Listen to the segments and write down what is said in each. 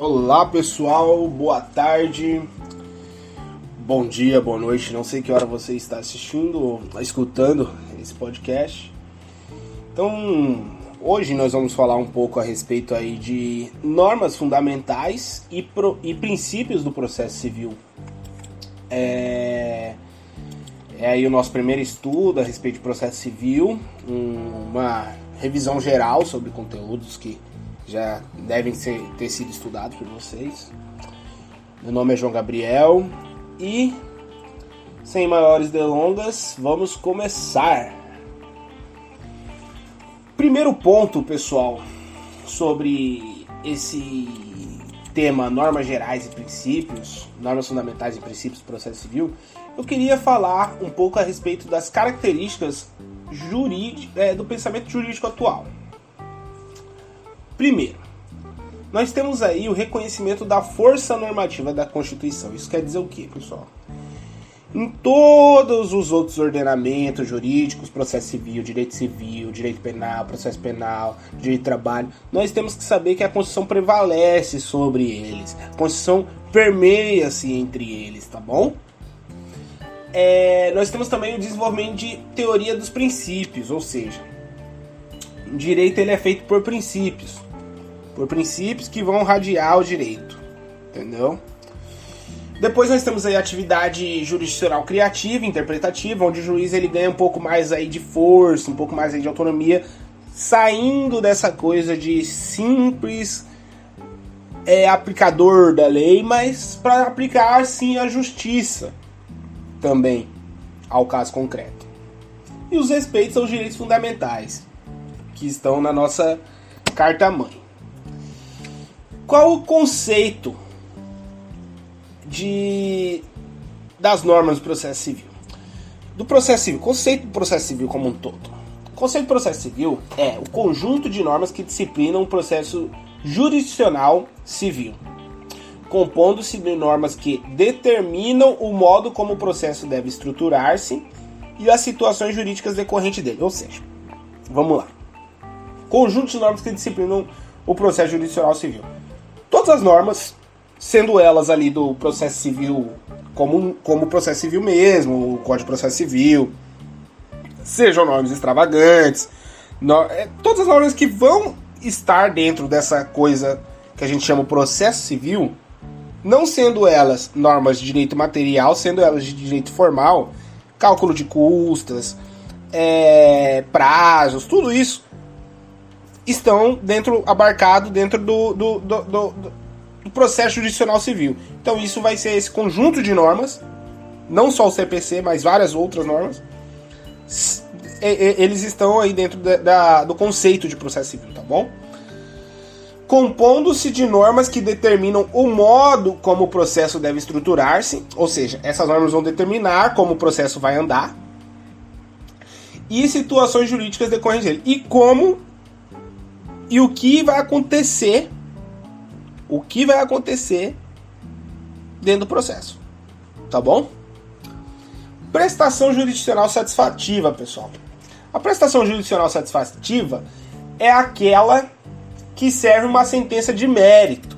Olá pessoal, boa tarde, bom dia, boa noite. Não sei que hora você está assistindo ou escutando esse podcast. Então, hoje nós vamos falar um pouco a respeito aí de normas fundamentais e, pro, e princípios do processo civil. É, é aí o nosso primeiro estudo a respeito de processo civil, uma revisão geral sobre conteúdos que já devem ser, ter sido estudados por vocês. Meu nome é João Gabriel e, sem maiores delongas, vamos começar. Primeiro ponto, pessoal, sobre esse tema normas gerais e princípios, normas fundamentais e princípios do processo civil, eu queria falar um pouco a respeito das características jurídico, é, do pensamento jurídico atual. Primeiro, nós temos aí o reconhecimento da força normativa da Constituição. Isso quer dizer o quê, pessoal? Em todos os outros ordenamentos jurídicos, processo civil, direito civil, direito penal, processo penal, direito de trabalho, nós temos que saber que a Constituição prevalece sobre eles. A Constituição permeia-se entre eles, tá bom? É, nós temos também o desenvolvimento de teoria dos princípios, ou seja, o direito ele é feito por princípios por princípios que vão radiar o direito, entendeu? Depois nós temos aí a atividade jurisdicional criativa, interpretativa, onde o juiz ele ganha um pouco mais aí de força, um pouco mais aí de autonomia, saindo dessa coisa de simples é, aplicador da lei, mas para aplicar sim a justiça também ao caso concreto. E os respeitos aos direitos fundamentais que estão na nossa carta mãe. Qual o conceito de das normas do processo civil? Do processo civil, conceito do processo civil como um todo. O conceito do processo civil é o conjunto de normas que disciplinam o processo jurisdicional civil, compondo-se de normas que determinam o modo como o processo deve estruturar-se e as situações jurídicas decorrentes dele. Ou seja, vamos lá. Conjunto de normas que disciplinam o processo jurisdicional civil todas as normas, sendo elas ali do processo civil como, como processo civil mesmo, o Código de Processo Civil, sejam normas extravagantes, no, é, todas as normas que vão estar dentro dessa coisa que a gente chama processo civil, não sendo elas normas de direito material, sendo elas de direito formal, cálculo de custas, é, prazos, tudo isso estão dentro abarcado dentro do, do, do, do, do processo judicial civil. Então isso vai ser esse conjunto de normas, não só o CPC, mas várias outras normas. Eles estão aí dentro da, da, do conceito de processo civil, tá bom? Compondo-se de normas que determinam o modo como o processo deve estruturar-se, ou seja, essas normas vão determinar como o processo vai andar, e situações jurídicas decorrentes dele, e como e o que vai acontecer, o que vai acontecer dentro do processo. Tá bom? Prestação jurisdicional satisfativa, pessoal. A prestação jurisdicional satisfativa é aquela que serve uma sentença de mérito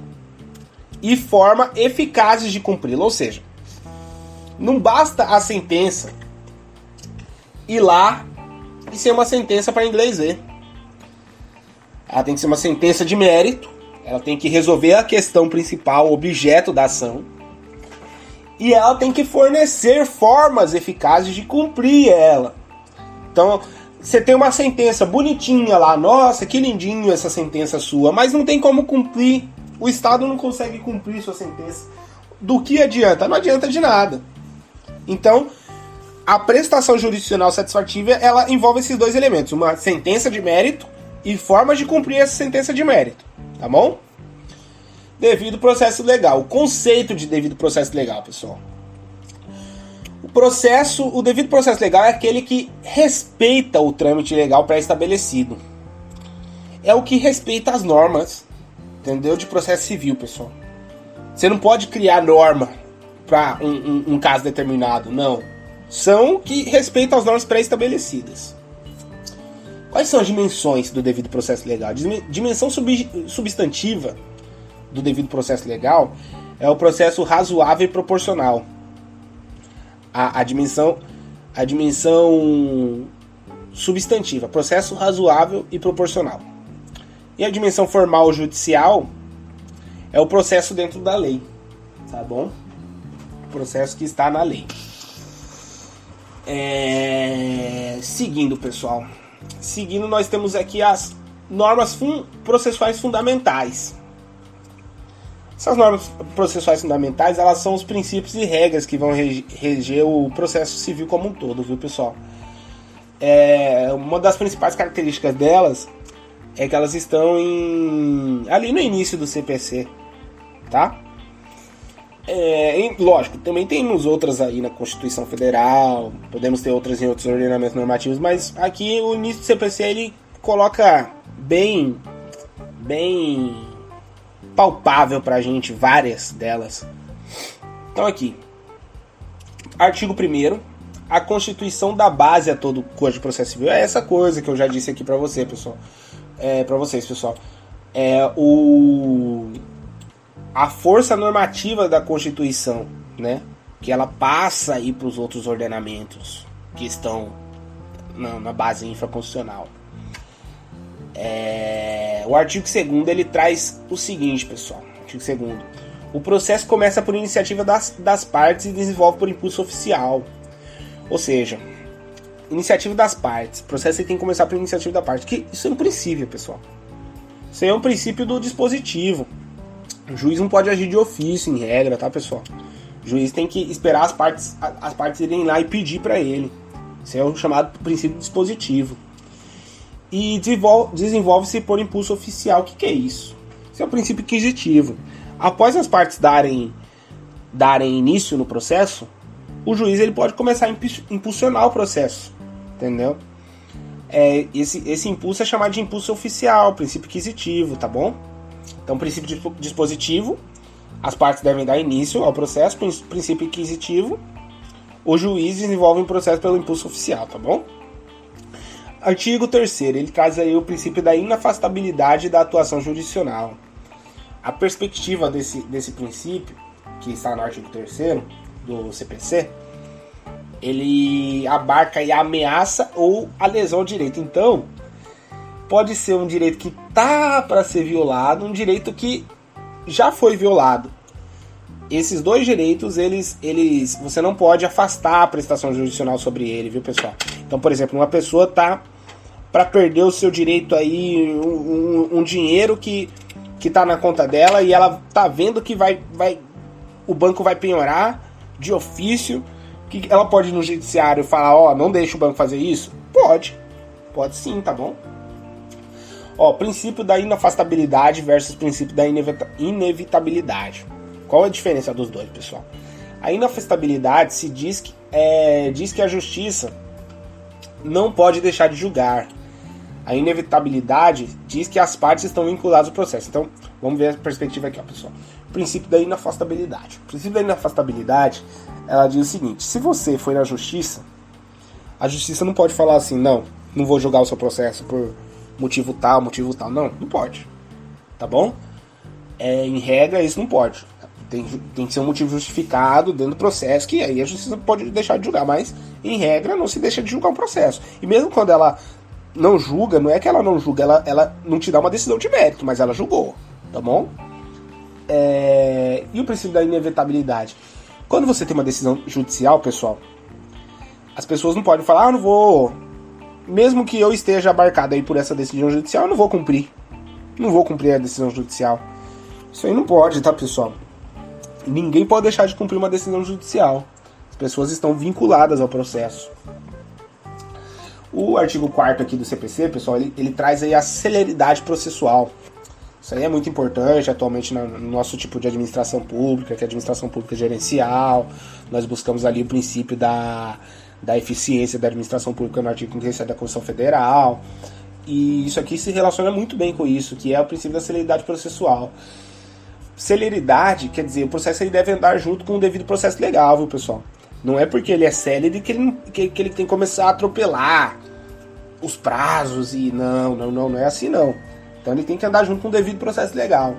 e forma eficazes de cumpri-la. Ou seja, não basta a sentença ir lá e ser uma sentença para inglês ver. Ela tem que ser uma sentença de mérito, ela tem que resolver a questão principal, o objeto da ação, e ela tem que fornecer formas eficazes de cumprir ela. Então, você tem uma sentença bonitinha lá, nossa, que lindinho essa sentença sua, mas não tem como cumprir. O Estado não consegue cumprir sua sentença. Do que adianta? Não adianta de nada. Então, a prestação jurisdicional satisfativa, ela envolve esses dois elementos, uma sentença de mérito e formas de cumprir essa sentença de mérito, tá bom? Devido processo legal. O conceito de devido processo legal, pessoal. O processo, o devido processo legal é aquele que respeita o trâmite legal pré-estabelecido. É o que respeita as normas, entendeu? De processo civil, pessoal. Você não pode criar norma para um, um, um caso determinado, não. São que respeitam as normas pré-estabelecidas. Quais são as dimensões do devido processo legal? Dimensão sub substantiva do devido processo legal é o processo razoável e proporcional. A, a dimensão a dimensão substantiva, processo razoável e proporcional. E a dimensão formal judicial é o processo dentro da lei, tá bom? O processo que está na lei. É... Seguindo, pessoal. Seguindo, nós temos aqui as normas fun processuais fundamentais. Essas normas processuais fundamentais, elas são os princípios e regras que vão reger o processo civil como um todo, viu, pessoal? É, uma das principais características delas é que elas estão em, ali no início do CPC, tá? É, lógico, também temos outras aí na Constituição Federal, podemos ter outras em outros ordenamentos normativos, mas aqui o início do CPC ele coloca bem, bem palpável pra gente, várias delas. Então aqui, artigo 1 a constituição da base a todo o Código de Processo Civil é essa coisa que eu já disse aqui para você, pessoal. É, para vocês, pessoal. É o a força normativa da Constituição, né? Que ela passa aí para os outros ordenamentos que estão na, na base infraconstitucional. É, o artigo 2 ele traz o seguinte, pessoal. Artigo 2 O processo começa por iniciativa das, das partes e desenvolve por impulso oficial. Ou seja, iniciativa das partes. O processo tem que começar por iniciativa da parte. Que isso é um princípio, pessoal. Isso é um princípio do dispositivo. O juiz não pode agir de ofício, em regra, tá, pessoal? O juiz tem que esperar as partes, as partes irem lá e pedir para ele. Isso é o chamado princípio dispositivo e desenvolve-se por impulso oficial. O que, que é isso? Isso é o princípio inquisitivo. Após as partes darem, darem início no processo, o juiz ele pode começar a impulsionar o processo, entendeu? É, esse, esse impulso é chamado de impulso oficial, princípio inquisitivo, tá bom? Então, princípio dispositivo, as partes devem dar início ao processo, princípio inquisitivo, o juiz desenvolve o processo pelo impulso oficial, tá bom? Artigo 3 ele traz aí o princípio da inafastabilidade da atuação jurisdicional. A perspectiva desse, desse princípio, que está no artigo 3 do CPC, ele abarca a ameaça ou a lesão ao direito. Então, pode ser um direito que tá para ser violado, um direito que já foi violado. Esses dois direitos, eles, eles, você não pode afastar a prestação jurisdicional sobre ele, viu, pessoal? Então, por exemplo, uma pessoa tá para perder o seu direito aí, um, um, um, dinheiro que, que tá na conta dela e ela tá vendo que vai, vai o banco vai penhorar de ofício, que ela pode ir no judiciário falar, ó, oh, não deixa o banco fazer isso? Pode. Pode sim, tá bom? Ó, princípio da inafastabilidade versus princípio da inevitabilidade. Qual a diferença dos dois, pessoal? A inafastabilidade se diz que, é, diz que a justiça não pode deixar de julgar. A inevitabilidade diz que as partes estão vinculadas ao processo. Então, vamos ver a perspectiva aqui, ó, pessoal. Princípio da inafastabilidade. O princípio da inafastabilidade, ela diz o seguinte: se você foi na justiça, a justiça não pode falar assim, não, não vou julgar o seu processo por motivo tal, motivo tal. Não, não pode. Tá bom? É, em regra, isso não pode. Tem, tem que ser um motivo justificado dentro do processo, que aí a justiça pode deixar de julgar, mas em regra não se deixa de julgar um processo. E mesmo quando ela não julga, não é que ela não julga, ela, ela não te dá uma decisão de mérito, mas ela julgou, tá bom? É... E o princípio da inevitabilidade? Quando você tem uma decisão judicial, pessoal, as pessoas não podem falar, ah, não vou. Mesmo que eu esteja abarcado aí por essa decisão judicial, eu não vou cumprir. Não vou cumprir a decisão judicial. Isso aí não pode, tá, pessoal? Ninguém pode deixar de cumprir uma decisão judicial. As pessoas estão vinculadas ao processo. O artigo 4 aqui do CPC, pessoal, ele, ele traz aí a celeridade processual. Isso aí é muito importante atualmente no nosso tipo de administração pública, que é administração pública gerencial. Nós buscamos ali o princípio da, da eficiência da administração pública no artigo 57 da Constituição Federal. E isso aqui se relaciona muito bem com isso, que é o princípio da celeridade processual. Celeridade quer dizer, o processo ele deve andar junto com o devido processo legal, viu, pessoal? Não é porque ele é célere que ele, que, que ele tem que começar a atropelar os prazos e não, não, não, não é assim não. Então ele tem que andar junto com o devido processo legal.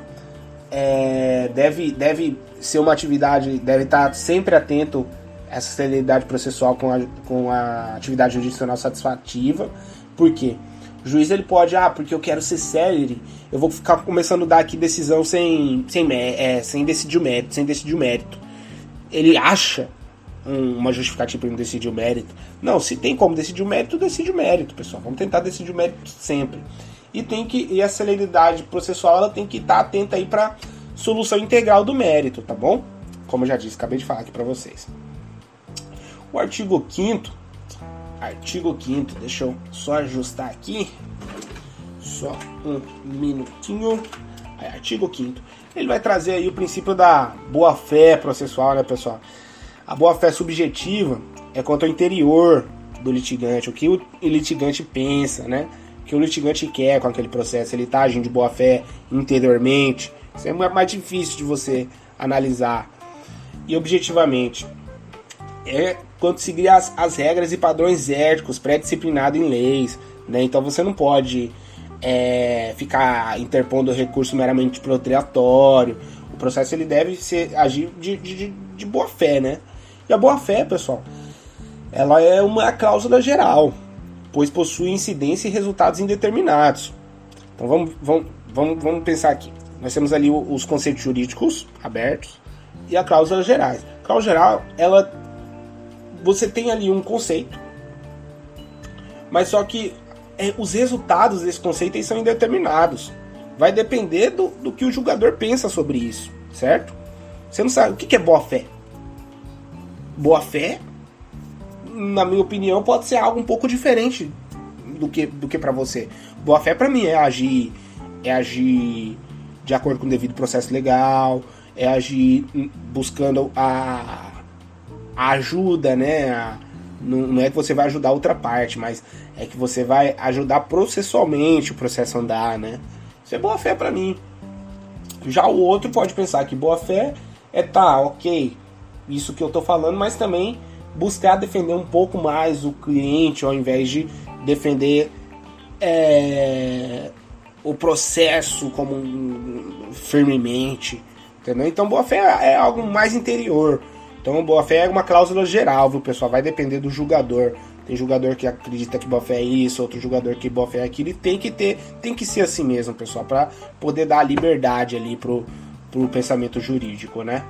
é, deve, deve ser uma atividade, deve estar sempre atento essa celeridade processual com a, com a atividade jurisdicional satisfativa. Por quê? O juiz ele pode, ah, porque eu quero ser célere, eu vou ficar começando a dar aqui decisão sem, sem, é, sem decidir o mérito, sem decidir o mérito. Ele acha uma justificativa para não decidir o mérito. Não, se tem como decidir o mérito, decide o mérito, pessoal. Vamos tentar decidir o mérito sempre. E tem que e a celeridade processual ela tem que estar atenta aí para solução integral do mérito, tá bom? Como eu já disse, acabei de falar aqui para vocês. O artigo 5 artigo 5 deixa eu só ajustar aqui. Só um minutinho. Aí, artigo 5 ele vai trazer aí o princípio da boa-fé processual, né, pessoal? A boa-fé subjetiva é quanto ao interior do litigante, o que o litigante pensa, né? O que o litigante quer com aquele processo, ele está agindo de boa-fé interiormente. Isso é mais difícil de você analisar. E objetivamente, é quando seguir as, as regras e padrões éticos pré-disciplinados em leis, né? Então você não pode é, ficar interpondo recurso meramente proteatório. O processo ele deve ser agir de, de, de boa fé, né? E a boa fé, pessoal, ela é uma cláusula geral, pois possui incidência e resultados indeterminados. Então vamos, vamos, vamos, vamos pensar aqui. Nós temos ali os conceitos jurídicos abertos e a cláusula gerais. A cláusula geral, ela você tem ali um conceito, mas só que é, os resultados desse conceito são indeterminados. Vai depender do, do que o julgador pensa sobre isso, certo? Você não sabe o que, que é boa fé. Boa fé, na minha opinião, pode ser algo um pouco diferente do que, do que para você. Boa fé para mim é agir, é agir de acordo com o devido processo legal, é agir buscando a ajuda, né? A, não, não é que você vai ajudar outra parte, mas é que você vai ajudar processualmente o processo a andar, né? Isso é boa fé para mim. Já o outro pode pensar que boa fé é tá, ok, isso que eu tô falando, mas também buscar defender um pouco mais o cliente ao invés de defender é, o processo como um, firmemente, entendeu? Então boa fé é algo mais interior. Então, boa fé é uma cláusula geral, viu, pessoal? Vai depender do julgador. Tem jogador que acredita que boa fé é isso, outro jogador que boa fé é aquilo. E tem que ter, tem que ser assim mesmo, pessoal, para poder dar liberdade ali pro, pro pensamento jurídico, né?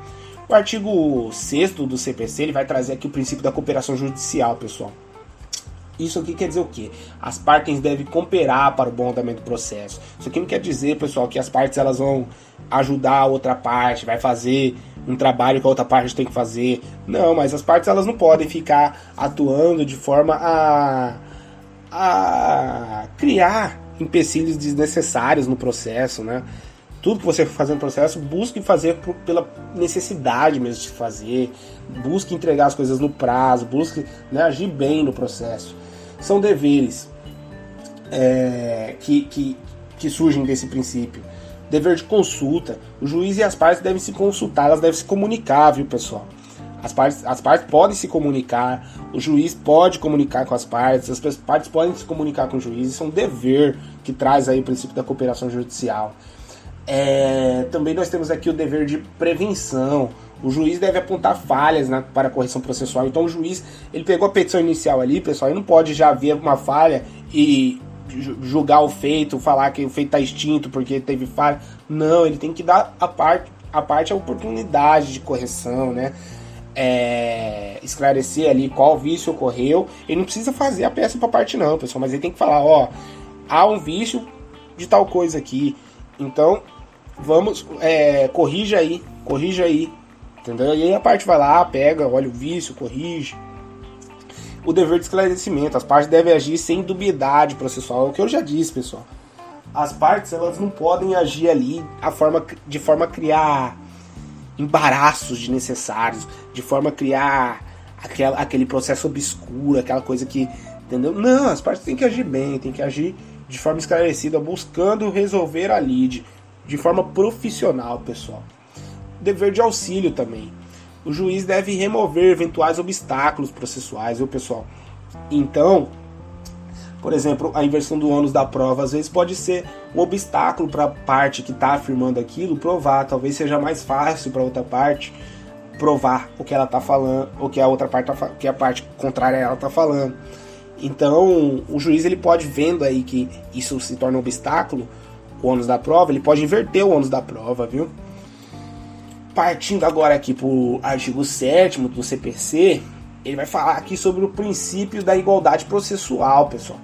O artigo 6 do CPC ele vai trazer aqui o princípio da cooperação judicial, pessoal. Isso aqui quer dizer o quê? As partes devem cooperar para o bom andamento do processo. Isso aqui não quer dizer, pessoal, que as partes elas vão ajudar a outra parte, vai fazer um trabalho que a outra parte tem que fazer. Não, mas as partes elas não podem ficar atuando de forma a, a criar empecilhos desnecessários no processo, né? Tudo que você for fazer no processo, busque fazer por, pela necessidade mesmo de fazer, busque entregar as coisas no prazo, busque né, agir bem no processo. São deveres é, que, que, que surgem desse princípio dever de consulta. O juiz e as partes devem se consultar, elas devem se comunicar, viu, pessoal? As partes, as partes podem se comunicar, o juiz pode comunicar com as partes, as partes podem se comunicar com o juiz, isso é um dever que traz aí o princípio da cooperação judicial. É, também nós temos aqui o dever de prevenção. O juiz deve apontar falhas na, para a correção processual. Então o juiz, ele pegou a petição inicial ali, pessoal, e não pode já ver uma falha e julgar o feito, falar que o feito está extinto porque teve falha. Não, ele tem que dar a parte a parte a oportunidade de correção, né? É, esclarecer ali qual vício ocorreu. Ele não precisa fazer a peça para parte não, pessoal, mas ele tem que falar, ó, há um vício de tal coisa aqui. Então, vamos, é, corrija aí, corrija aí, entendeu? E aí a parte vai lá, pega, olha o vício, corrige o dever de esclarecimento. As partes devem agir sem dubiedade processual. É o que eu já disse, pessoal. As partes elas não podem agir ali a forma, de forma a criar embaraços desnecessários, de forma a criar aquela, aquele processo obscuro, aquela coisa que. Entendeu? Não, as partes têm que agir bem, têm que agir de forma esclarecida, buscando resolver a lide de forma profissional, pessoal. Dever de auxílio também o juiz deve remover eventuais obstáculos processuais, viu, pessoal? Então, Por exemplo, a inversão do ônus da prova às vezes pode ser um obstáculo para a parte que está afirmando aquilo provar. Talvez seja mais fácil para outra parte provar o que ela está falando, o que a outra parte tá, que a parte contrária a ela está falando. Então, o juiz ele pode vendo aí que isso se torna um obstáculo, o ônus da prova, ele pode inverter o ônus da prova, viu? Partindo agora aqui para o artigo 7 do CPC, ele vai falar aqui sobre o princípio da igualdade processual, pessoal.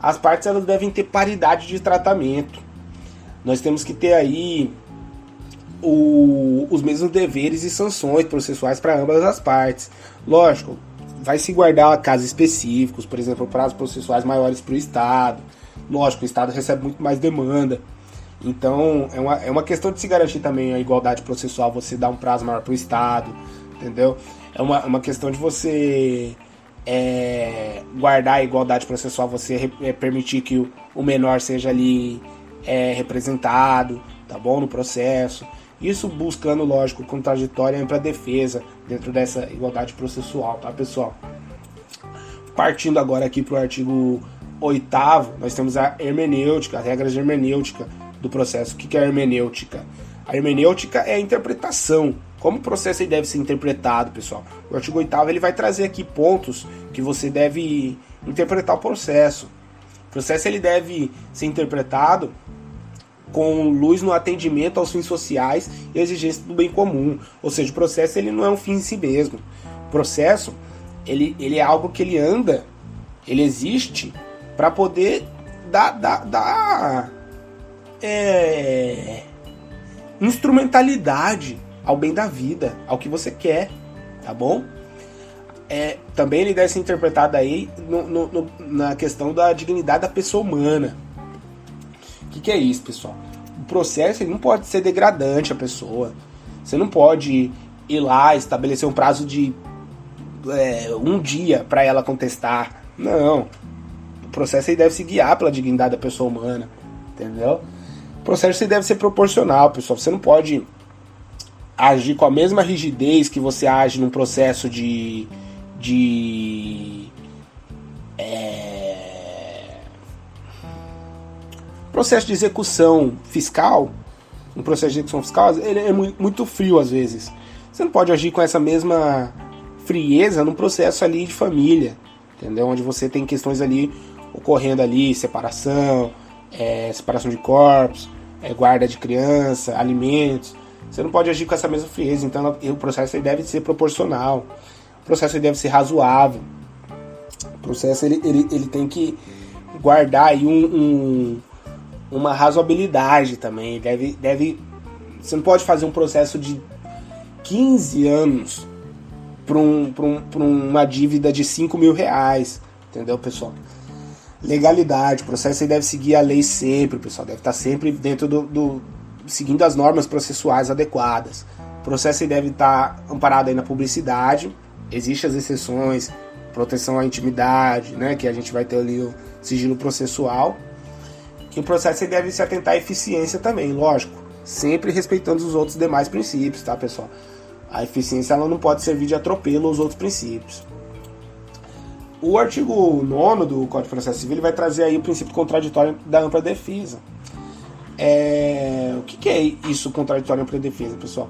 As partes elas devem ter paridade de tratamento. Nós temos que ter aí o, os mesmos deveres e sanções processuais para ambas as partes. Lógico, vai se guardar casos específicos, por exemplo, prazos processuais maiores para o Estado. Lógico, o Estado recebe muito mais demanda. Então, é uma, é uma questão de se garantir também a igualdade processual, você dar um prazo maior para o Estado, entendeu? É uma, uma questão de você é, guardar a igualdade processual, você é, permitir que o, o, menor seja ali é, representado, tá bom? No processo. Isso buscando, lógico, contraditória para defesa dentro dessa igualdade processual, tá, pessoal? Partindo agora aqui para o artigo 8 nós temos a hermenêutica, as regras de hermenêutica do processo. O que é a hermenêutica? A hermenêutica é a interpretação. Como o processo deve ser interpretado, pessoal? O artigo 8 ele vai trazer aqui pontos que você deve interpretar o processo. O processo ele deve ser interpretado com luz no atendimento aos fins sociais e exigências do bem comum. Ou seja, o processo ele não é um fim em si mesmo. O processo ele, ele é algo que ele anda, ele existe para poder dar, dar, dar é, instrumentalidade ao bem da vida, ao que você quer, tá bom? É, também ele deve ser interpretado aí no, no, no, na questão da dignidade da pessoa humana. O que, que, é isso, pessoal? O processo ele não pode ser degradante à pessoa. Você não pode ir lá estabelecer um prazo de é, um dia para ela contestar. Não. O processo deve se guiar pela dignidade da pessoa humana. Entendeu? Processo deve ser proporcional, pessoal. Você não pode agir com a mesma rigidez que você age num processo de. de. É, processo de execução fiscal. Um processo de execução fiscal, ele é muito frio às vezes. Você não pode agir com essa mesma frieza num processo ali de família, entendeu? Onde você tem questões ali ocorrendo ali, separação, é, separação de corpos, é, guarda de criança, alimentos. Você não pode agir com essa mesma frieza, então o processo ele deve ser proporcional, o processo ele deve ser razoável, o processo ele, ele, ele tem que guardar aí um, um, uma razoabilidade também, deve, deve, você não pode fazer um processo de 15 anos para um, um, uma dívida de 5 mil reais, entendeu pessoal? Legalidade. O processo deve seguir a lei sempre, pessoal. Deve estar sempre dentro do, do seguindo as normas processuais adequadas. O processo deve estar amparado aí na publicidade. Existem as exceções, proteção à intimidade, né, que a gente vai ter ali o sigilo processual. E o processo deve se atentar à eficiência também, lógico, sempre respeitando os outros demais princípios, tá, pessoal? A eficiência ela não pode servir de atropelo aos outros princípios. O artigo 9 do Código de Processo Civil vai trazer aí o princípio contraditório da ampla defesa. É... O que, que é isso, contraditório ampla defesa, pessoal?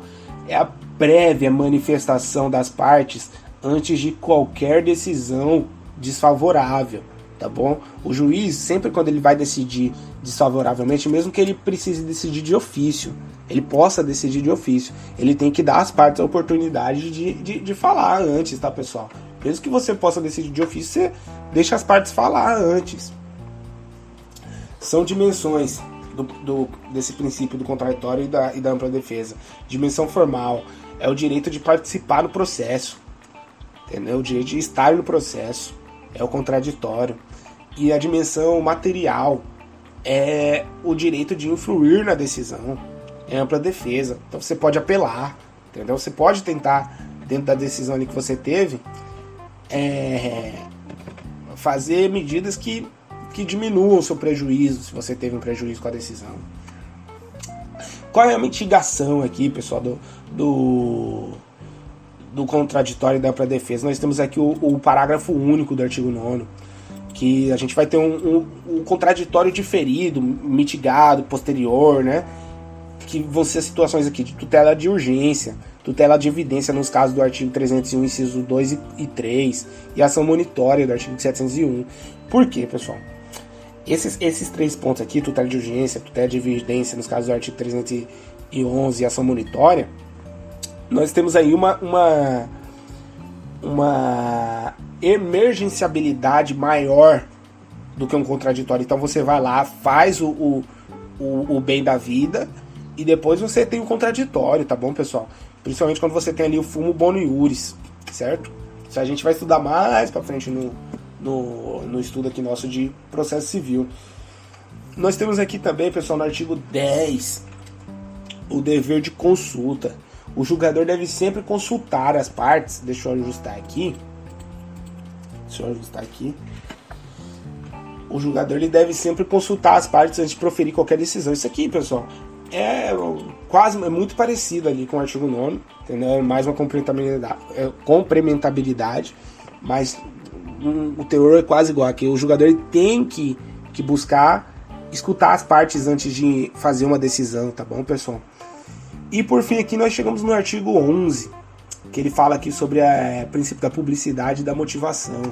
É a prévia manifestação das partes antes de qualquer decisão desfavorável, tá bom? O juiz, sempre quando ele vai decidir desfavoravelmente, mesmo que ele precise decidir de ofício, ele possa decidir de ofício, ele tem que dar às partes a oportunidade de, de, de falar antes, tá, pessoal? Mesmo que você possa decidir de ofício, você deixa as partes falar antes. São dimensões do, do, desse princípio do contraditório e da, e da ampla defesa. Dimensão formal é o direito de participar no processo, entendeu? O direito de estar no processo é o contraditório. E a dimensão material é o direito de influir na decisão, é ampla defesa. Então você pode apelar, entendeu? Você pode tentar, dentro da decisão que você teve, é, fazer medidas que, que diminuam o seu prejuízo, se você teve um prejuízo com a decisão. Qual é a mitigação aqui, pessoal, do, do, do contraditório da ampla defesa? Nós temos aqui o, o parágrafo único do artigo 9 O que a gente vai ter um, um, um contraditório diferido, mitigado, posterior, né? Que vão ser situações aqui de tutela de urgência, tutela de evidência nos casos do artigo 301, inciso 2 e 3, e ação monitória do artigo 701. Por quê, pessoal? Esses, esses três pontos aqui, tutela de urgência, tutela de evidência nos casos do artigo 311 e ação monitória, nós temos aí uma, uma, uma emergenciabilidade maior do que um contraditório. Então você vai lá, faz o, o, o, o bem da vida e depois você tem o contraditório, tá bom, pessoal? Principalmente quando você tem ali o fumo bono iuris, certo? Isso a gente vai estudar mais pra frente no, no, no estudo aqui nosso de processo civil. Nós temos aqui também, pessoal, no artigo 10, o dever de consulta. O julgador deve sempre consultar as partes. Deixa eu ajustar aqui. Deixa eu ajustar aqui. O julgador ele deve sempre consultar as partes antes de proferir qualquer decisão. Isso aqui, pessoal, é quase é muito parecido ali com o artigo 9, entendeu? É mais uma complementabilidade, é, complementabilidade mas um, o teor é quase igual aqui. O jogador tem que, que buscar escutar as partes antes de fazer uma decisão, tá bom, pessoal? E por fim aqui nós chegamos no artigo 11, que ele fala aqui sobre o princípio da publicidade e da motivação.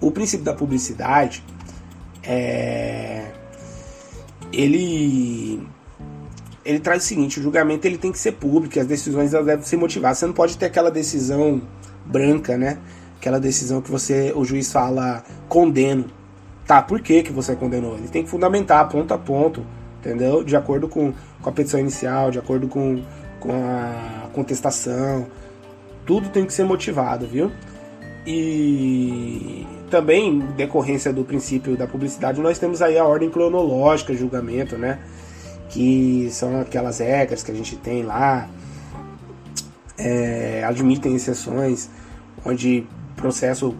O princípio da publicidade é ele ele traz o seguinte, o julgamento ele tem que ser público, as decisões devem ser motivadas. Você não pode ter aquela decisão branca, né? Aquela decisão que você o juiz fala condeno. Tá, por que que você condenou? Ele tem que fundamentar ponto a ponto, entendeu? De acordo com com a petição inicial, de acordo com, com a contestação. Tudo tem que ser motivado, viu? E também, decorrência do princípio da publicidade, nós temos aí a ordem cronológica julgamento, né? Que são aquelas regras que a gente tem lá, é, admitem exceções, onde processo,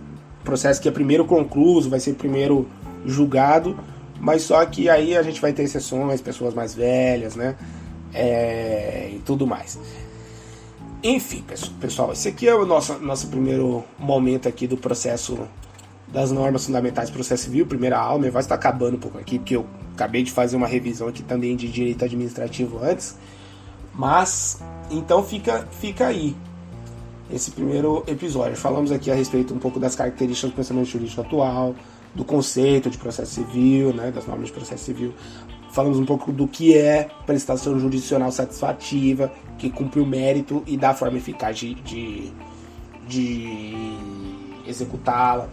processo que é primeiro concluso vai ser primeiro julgado mas só que aí a gente vai ter exceções, pessoas mais velhas, né? É, e tudo mais. Enfim, pessoal, esse aqui é o nosso, nosso primeiro momento aqui do processo das normas fundamentais do processo civil, primeira aula. Vai estar acabando um pouco aqui, porque eu acabei de fazer uma revisão aqui também de direito administrativo antes. Mas, então fica, fica aí esse primeiro episódio. Falamos aqui a respeito um pouco das características do pensamento jurídico atual, do conceito de processo civil, né, das normas de processo civil. Falamos um pouco do que é prestação jurisdicional satisfativa, que cumpre o mérito e dá forma eficaz de, de, de executá-la.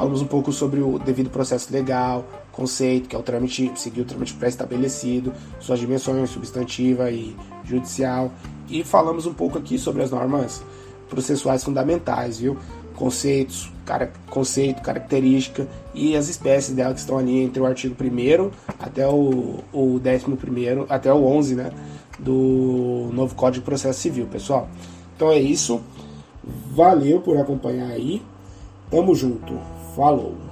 Falamos um pouco sobre o devido processo legal, conceito, que é o trâmite, seguir o trâmite pré-estabelecido, suas dimensões substantiva e judicial. E falamos um pouco aqui sobre as normas processuais fundamentais, viu? conceitos, cara, conceito, característica e as espécies dela que estão ali entre o artigo 1 até o, o 11 até o 11, né, do novo Código de Processo Civil, pessoal. Então é isso. Valeu por acompanhar aí. Tamo junto. Falou.